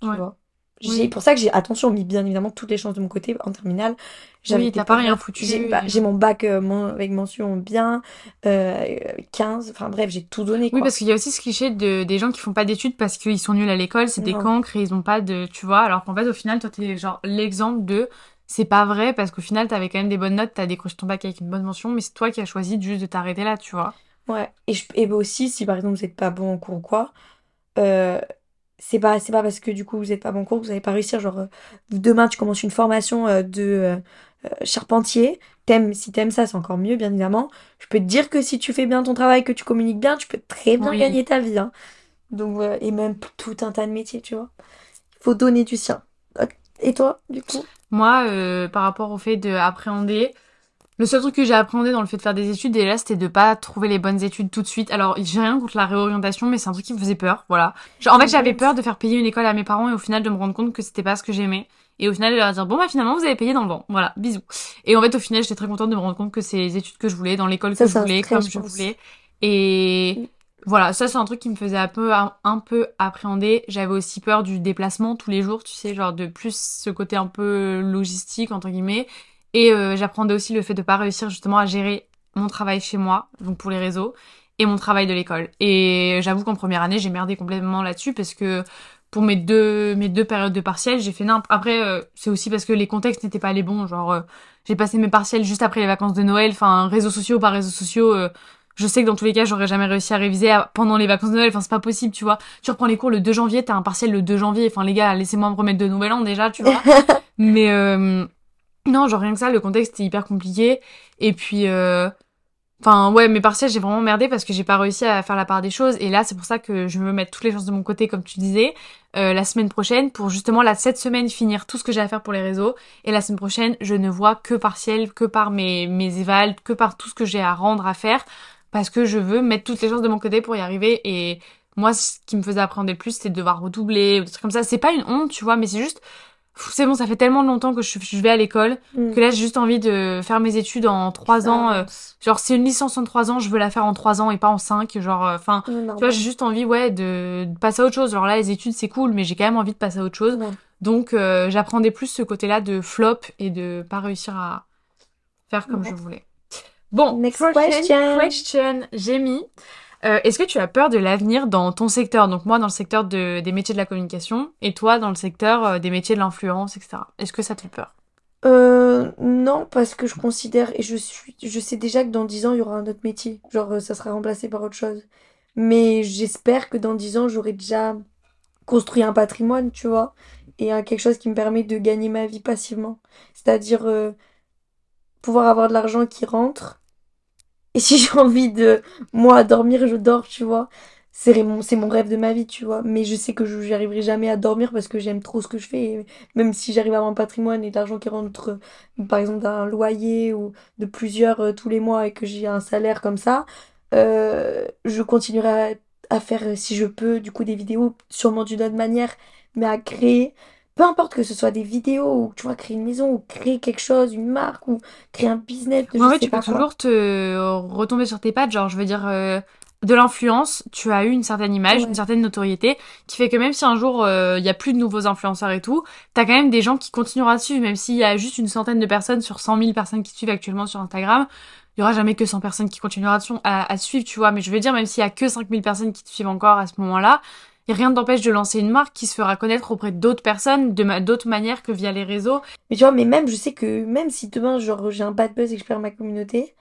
Tu Ouais. vois. Oui. J'ai, pour ça que j'ai, attention, mis bien évidemment toutes les chances de mon côté en terminale. J'avais Oui, t'as pas rien foutu. J'ai, bah, mon bac euh, mon- avec mention bien, euh, 15, enfin bref, j'ai tout donné, quoi. Oui, parce qu'il y a aussi ce cliché de, des gens qui font pas d'études parce qu'ils sont nuls à l'école, c'est des cancres et ils ont pas de, tu vois, alors qu'en fait, au final, toi, t'es genre l'exemple de, c'est pas vrai parce qu'au final, t'avais quand même des bonnes notes, t'as décroché ton bac avec une bonne mention, mais c'est toi qui as choisi juste de t'arrêter là, tu vois. Ouais, et, je, et aussi, si par exemple vous n'êtes pas bon en cours ou quoi, euh, c'est pas, c'est pas parce que du coup vous n'êtes pas bon cours que vous n'allez pas réussir. Genre, euh, demain tu commences une formation euh, de euh, charpentier, t'aimes, si t'aimes ça, c'est encore mieux, bien évidemment. Je peux te dire que si tu fais bien ton travail, que tu communiques bien, tu peux très bien Oui. gagner ta vie. Hein. Donc, euh, et même tout un tas de métiers, tu vois. Il faut donner du sien. Et toi, du coup? Moi, euh, par rapport au fait de appréhender, Le seul truc que j'ai appréhendé dans le fait de faire des études, déjà, c'était de pas trouver les bonnes études tout de suite. Alors, j'ai rien contre la réorientation, mais c'est un truc qui me faisait peur, voilà. Genre, en fait, j'avais peur de faire payer une école à mes parents et au final de me rendre compte que c'était pas ce que j'aimais. Et au final, de leur dire, bon, bah, finalement, vous avez payé dans le vent. Voilà, bisous. Et en fait, au final, j'étais très contente de me rendre compte que c'est les études que je voulais, dans l'école que je voulais, comme je voulais. Et voilà, ça, c'est un truc qui me faisait un peu, un, un peu appréhender. J'avais aussi peur du déplacement tous les jours, tu sais, genre de plus ce côté un peu logistique, entre guillemets. Et euh, j'apprenais aussi le fait de pas réussir justement à gérer mon travail chez moi, donc pour les réseaux, et mon travail de l'école. Et j'avoue qu'en première année, j'ai merdé complètement là-dessus parce que pour mes deux mes deux périodes de partiels, j'ai fait n'importe. Après, euh, c'est aussi parce que les contextes n'étaient pas les bons. Genre, euh, j'ai passé mes partiels juste après les vacances de Noël. Enfin, réseaux sociaux par réseaux sociaux. euh, je sais que dans tous les cas, j'aurais jamais réussi à réviser à- pendant les vacances de Noël. Enfin, c'est pas possible, tu vois. Tu reprends les cours le 2 janvier, t'as un partiel le 2 janvier. Enfin, les gars, laissez-moi me remettre de nouvel an déjà, tu vois. Mais euh, non, genre rien que ça, le contexte est hyper compliqué. Et puis, euh, enfin ouais, mes partiels, j'ai vraiment merdé parce que j'ai pas réussi à faire la part des choses. Et là, c'est pour ça que je veux mettre toutes les chances de mon côté, comme tu disais, euh, la semaine prochaine, pour justement là cette semaine finir tout ce que j'ai à faire pour les réseaux. Et la semaine prochaine, je ne vois que partiel, que par mes mes évals, que par tout ce que j'ai à rendre, à faire, parce que je veux mettre toutes les chances de mon côté pour y arriver. Et moi, ce qui me faisait appréhender le plus, c'était de devoir redoubler ou des trucs comme ça. C'est pas une honte, tu vois, mais c'est juste c'est bon, ça fait tellement longtemps que je, je vais à l'école Mm. que là j'ai juste envie de faire mes études en trois ans. euh, genre c'est une licence en trois ans, je veux la faire en trois ans et pas en cinq. Genre, euh, enfin, tu vois, j'ai juste envie ouais de, de passer à autre chose. Genre là les études c'est cool, mais j'ai quand même envie de passer à autre chose. Ouais. Donc euh, j'apprendais plus ce côté-là de flop et de pas réussir à faire comme Ouais. je voulais. Bon, Next question. question, j'ai mis. Euh, Est-ce que tu as peur de l'avenir dans ton secteur? Donc moi dans le secteur de, des métiers de la communication et toi dans le secteur euh, des métiers de l'influence, etc. Est-ce que ça te fait peur? Euh, non, parce que je considère et je suis, je sais déjà que dans 10 ans, il y aura un autre métier. Genre, euh, ça sera remplacé par autre chose. Mais j'espère que dans 10 ans, j'aurai déjà construit un patrimoine, tu vois, et quelque chose qui me permet de gagner ma vie passivement. C'est-à-dire, euh, pouvoir avoir de l'argent qui rentre. Et si j'ai envie de, moi, dormir, je dors, tu vois. C'est mon, mon rêve de ma vie, tu vois. Mais je sais que je n'y arriverai jamais à dormir parce que j'aime trop ce que je fais. Et même si j'arrive à avoir un patrimoine et l'argent qui rentre, par exemple, d'un loyer ou de plusieurs euh, tous les mois et que j'ai un salaire comme ça, euh, je continuerai à, à faire, euh, si je peux, du coup, des vidéos, sûrement d'une autre manière, mais à créer. Peu importe que ce soit des vidéos ou tu vois créer une maison ou créer quelque chose, une marque ou créer un business de En fait, tu peux quoi. toujours te euh, retomber sur tes pattes. Genre, je veux dire, euh, de l'influence, tu as eu une certaine image, Ouais. une certaine notoriété, qui fait que même si un jour euh, il y a plus de nouveaux influenceurs et tout, t'as quand même des gens qui continueront à te suivre, même s'il y a juste une centaine de personnes sur 100 000 personnes qui te suivent actuellement sur Instagram. Il y aura jamais que 100 personnes qui continueront à, te- à, suivre, tu vois. Mais je veux dire, même s'il y a que 5000 personnes qui te suivent encore à ce moment-là, et rien ne t'empêche de lancer une marque qui se fera connaître auprès d'autres personnes de ma- d'autres manières que via les réseaux. Mais tu vois, mais même, je sais que même si demain, genre, j'ai un bad buzz et que je perds ma communauté,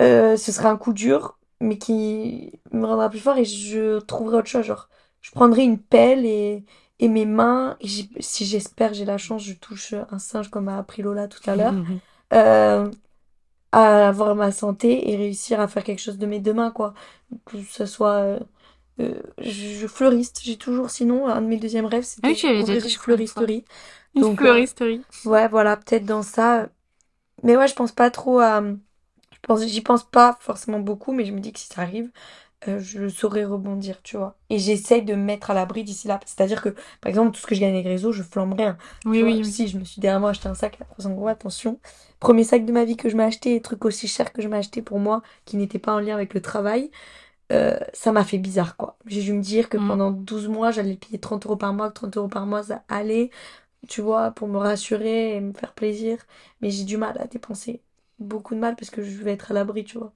euh, ce sera un coup dur, mais qui me rendra plus fort et je trouverai autre chose. Genre, je prendrai une pelle et, et mes mains, et si j'espère, j'ai la chance, je touche un singe comme a appris Lola tout à l'heure, euh, à avoir ma santé et réussir à faire quelque chose de mes deux mains, quoi. Que ce soit. Euh, je, fleuriste, j'ai toujours, sinon, un de mes deuxièmes rêves, Ah oui, c'était déjà ouvrir une fleuristerie. Une Donc, euh, fleuristerie. Ouais, voilà, peut-être dans ça. Mais ouais, je pense pas trop à. Je pense, j'y pense pas forcément beaucoup, mais je me dis que si ça arrive, euh, je saurais rebondir, tu vois. Et j'essaye de me mettre à l'abri d'ici là. C'est-à-dire que, par exemple, tout ce que je gagne avec les réseaux, je flambe rien. Oui, vois, oui, oui. Si je me suis dernièrement acheté un sac à 300 euros, attention. Premier sac de ma vie que je m'ai acheté, truc aussi cher que je m'ai acheté pour moi, qui n'était pas en lien avec le travail, euh, ça m'a fait bizarre, quoi. J'ai dû me dire que Mm. pendant 12 mois, j'allais payer 30 euros par mois, que 30 euros par mois, ça allait, tu vois, pour me rassurer et me faire plaisir. Mais j'ai du mal à dépenser. Beaucoup de mal parce que je vais être à l'abri, tu vois.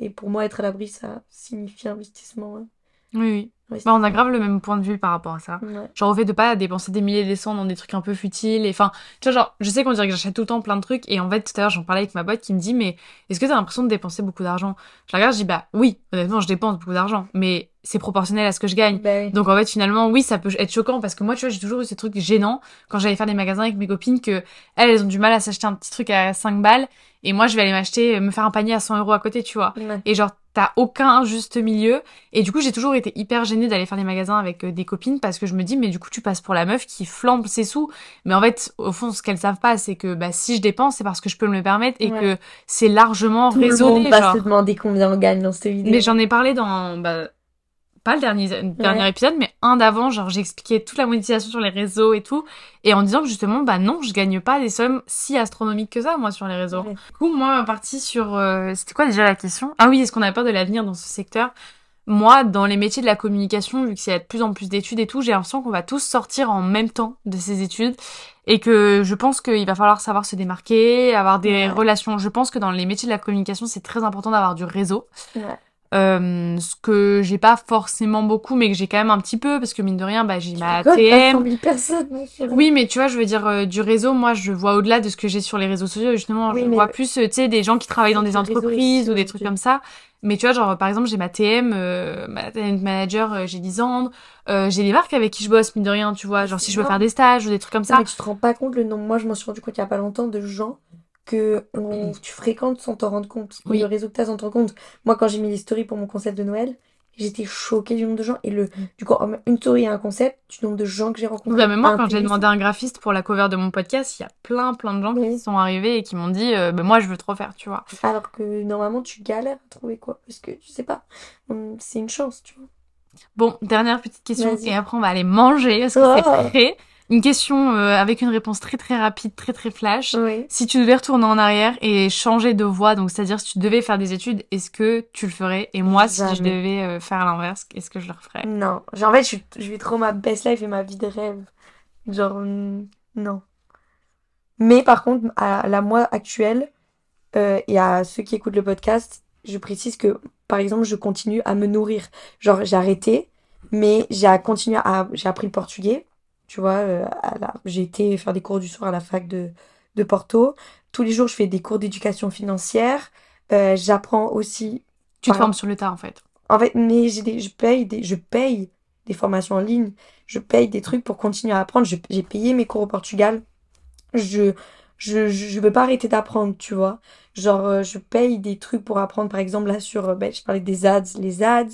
Et pour moi, être à l'abri, ça signifie investissement. hein. Oui, oui. Bah, on a grave le même point de vue par rapport à ça. Ouais. Genre au fait de pas dépenser des milliers des cents dans des trucs un peu futiles. Et enfin, tu vois, genre, je sais qu'on dirait que j'achète tout le temps plein de trucs. Et en fait, tout à l'heure, j'en parlais avec ma pote qui me dit, mais est-ce que t'as l'impression de dépenser beaucoup d'argent? Je la regarde, je dis, bah oui, honnêtement, je dépense beaucoup d'argent. Mais c'est proportionnel à ce que je gagne. Bah oui. Donc en fait finalement oui ça peut être choquant parce que moi tu vois j'ai toujours eu ces trucs gênants quand j'allais faire des magasins avec mes copines que elles elles ont du mal à s'acheter un petit truc à 5 balles et moi je vais aller m'acheter me faire un panier à 100 euros à côté tu vois Ouais. et genre t'as aucun juste milieu. Et du coup, j'ai toujours été hyper gênée d'aller faire des magasins avec euh, des copines parce que je me dis, mais du coup, tu passes pour la meuf qui flambe ses sous. Mais en fait, au fond, ce qu'elles savent pas, c'est que bah, si je dépense, c'est parce que je peux me le permettre et Ouais. que c'est largement Tout le raisonné. monde va genre. se demander combien on gagne dans cette vidéo. Mais j'en ai parlé dans, bah, pas le dernier, dernier épisode, mais un d'avant, genre j'ai expliqué toute la monétisation sur les réseaux et tout, et en disant que justement, bah non, je gagne pas des sommes si astronomiques que ça, moi, sur les réseaux. Ouais. Du coup, moi, partie sur, euh, c'était quoi déjà la question? Ah oui, est-ce qu'on a peur de l'avenir dans ce secteur? Moi, dans les métiers de la communication, vu qu'il y a de plus en plus d'études et tout, j'ai l'impression qu'on va tous sortir en même temps de ces études et que je pense qu'il va falloir savoir se démarquer, avoir des Ouais. relations. Je pense que dans les métiers de la communication, c'est très important d'avoir du réseau. Ouais. Euh, ce que j'ai pas forcément beaucoup, mais que j'ai quand même un petit peu, parce que mine de rien, bah, j'ai ma Quoi, t'as 100 TM. 000 personnes. Oui, mais tu vois, je veux dire, euh, du réseau, moi, je vois au-delà de ce que j'ai sur les réseaux sociaux, justement, Oui, je vois plus, euh, tu sais, des gens qui travaillent dans des entreprises aussi, ou des trucs comme ça. Mais tu vois, genre, par exemple, j'ai ma TM, euh, ma talent manager, j'ai 10 ans, euh, j'ai des marques avec qui je bosse, mine de rien, tu vois, genre, si je veux faire des stages ou des trucs comme Non, ça. mais tu te rends pas compte le nombre. Moi, je m'en suis rendu compte il y a pas longtemps de gens que on- tu fréquentes sans t'en rendre compte. Oui. Le t'as sans t'en rendre compte. Moi, quand j'ai mis les stories pour mon concept de Noël, j'étais choquée du nombre de gens. Et le, du coup, une story et un concept, du nombre de gens que j'ai rencontrés. Bah, même moi, quand j'ai demandé un graphiste pour la cover de mon podcast, il y a plein, plein de gens qui sont arrivés et qui m'ont dit, euh, bah, moi, je veux trop faire, tu vois. Alors que normalement, tu galères à trouver quoi? Parce que tu sais pas. Hum, C'est une chance, tu vois. Bon, dernière petite question et après on va aller manger parce que Oh. c'est prêt. Une question euh, avec une réponse très très rapide, très très flash. Oui. Si tu devais retourner en arrière et changer de voie, donc c'est-à-dire si tu devais faire des études, est-ce que tu le ferais? Et moi, si je devais euh, faire l'inverse, est-ce que je le referais? Non. Genre, en fait, je, je vis trop ma best life et ma vie de rêve. Genre, hum, non. Mais par contre, à la moi actuelle, euh, et à ceux qui écoutent le podcast, je précise que, par exemple, je continue à me nourrir. Genre, j'ai arrêté, mais j'ai continué à, j'ai appris le portugais. Tu vois, euh, la- j'ai été faire des cours du soir à la fac de, de Porto. Tous les jours, je fais des cours d'éducation financière. Euh, j'apprends aussi Tu te formes sur le tas en fait. en fait, mais j'ai des, je paye des, je paye des formations en ligne. Je paye des trucs pour continuer à apprendre. Je- J'ai payé mes cours au Portugal. Je, je, je je veux pas arrêter d'apprendre, tu vois. Genre, euh, je paye des trucs pour apprendre, par exemple, là, sur, euh, ben, je parlais des ads, les ads,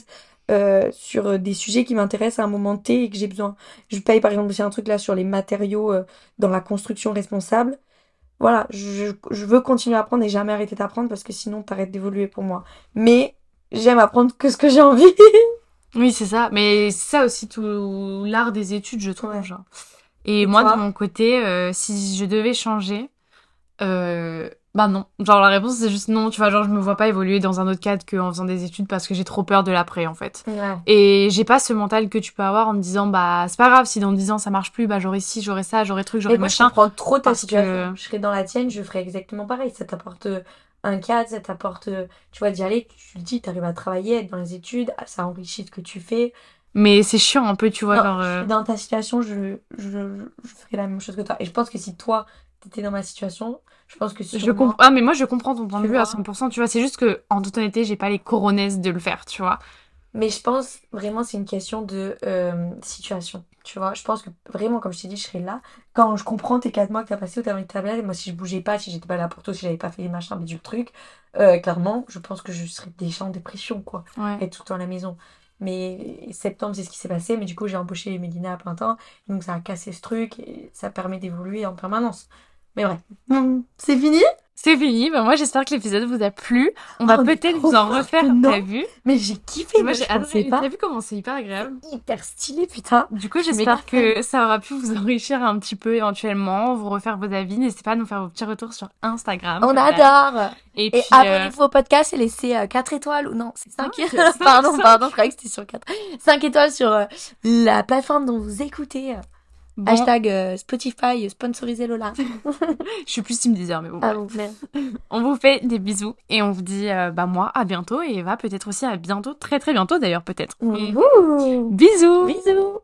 euh, sur des sujets qui m'intéressent à un moment T et que j'ai besoin. Je paye, par exemple, aussi un truc là sur les matériaux, euh, dans la construction responsable. Voilà, je, je veux continuer à apprendre et jamais arrêter d'apprendre parce que sinon, t'arrêtes d'évoluer pour moi. Mais j'aime apprendre que ce que j'ai envie. Oui, c'est ça. Mais c'est ça aussi tout l'art des études, je trouve. Ouais. Genre. Et, Et moi, de mon côté, euh, si je devais changer, euh, bah non. Genre la réponse c'est juste non. Tu vois, genre je me vois pas évoluer dans un autre cadre qu'en faisant des études parce que j'ai trop peur de l'après en fait. Ouais. Et j'ai pas ce mental que tu peux avoir en me disant bah c'est pas grave si dans 10 ans ça marche plus, bah j'aurai ci, j'aurai ça, j'aurai truc, j'aurai moi, je machin. comprends trop ta situation. que- Je serais dans la tienne, je ferais exactement pareil. Ça t'apporte un cadre, ça t'apporte, tu vois, d'y aller, tu le dis, t'arrives à travailler, être dans les études, ça enrichit ce que tu fais. Mais c'est chiant un peu, tu vois, Non, genre. euh, Dans ta situation, je, je, je ferais la même chose que toi. Et je pense que si toi, t'étais dans ma situation, je pense que Je sûrement... comprends. Ah, mais moi, je comprends ton point de vue à vois. 100%, tu vois. C'est juste que, en toute honnêteté, j'ai pas les coronesses de le faire, tu vois. Mais je pense vraiment c'est une question de euh, situation. Tu vois, je pense que vraiment, comme je t'ai dit, je serais là. Quand je comprends tes 4 mois que t'as passé t'as envie de tablette, moi si je bougeais pas, si j'étais pas là pour toi, si j'avais pas fait les machins, mais du truc, euh, clairement, je pense que je serais déjà en dépression, quoi. Ouais. Être tout le temps à la maison. Mais septembre, c'est ce qui s'est passé, mais du coup, j'ai embauché Mélina à plein temps, donc ça a cassé ce truc et ça permet d'évoluer en permanence. Mais bref. C'est fini? C'est fini. Bah, moi, j'espère que l'épisode vous a plu. On va Oh, peut-être vous en refaire, t'as vu? Mais j'ai kiffé, Moi, j'ai adoré. pas. T'as vu comment c'est hyper agréable? Hyper stylé, putain. Du coup, j'espère que ça aura pu vous enrichir un petit peu éventuellement, vous refaire vos avis. N'hésitez pas à nous faire vos petits retours sur Instagram. On adore. Et, Et puis, euh, abonnez-vous au podcast et laissez 4 étoiles ou non, c'est 5 Cinq, étoiles. cinq, pardon, pardon, je croyais que c'était sur 4. 5 étoiles sur euh, la plateforme dont vous écoutez. Bon, Hashtag euh, Spotify, sponsorisé Lola. je suis plus Team Deezer, mais bon. Ah merde. On vous fait des bisous et on vous dit, euh, bah, moi, à bientôt et Eva, peut-être aussi à bientôt, très très bientôt d'ailleurs, peut-être. Ouh. Bisous! Bisous.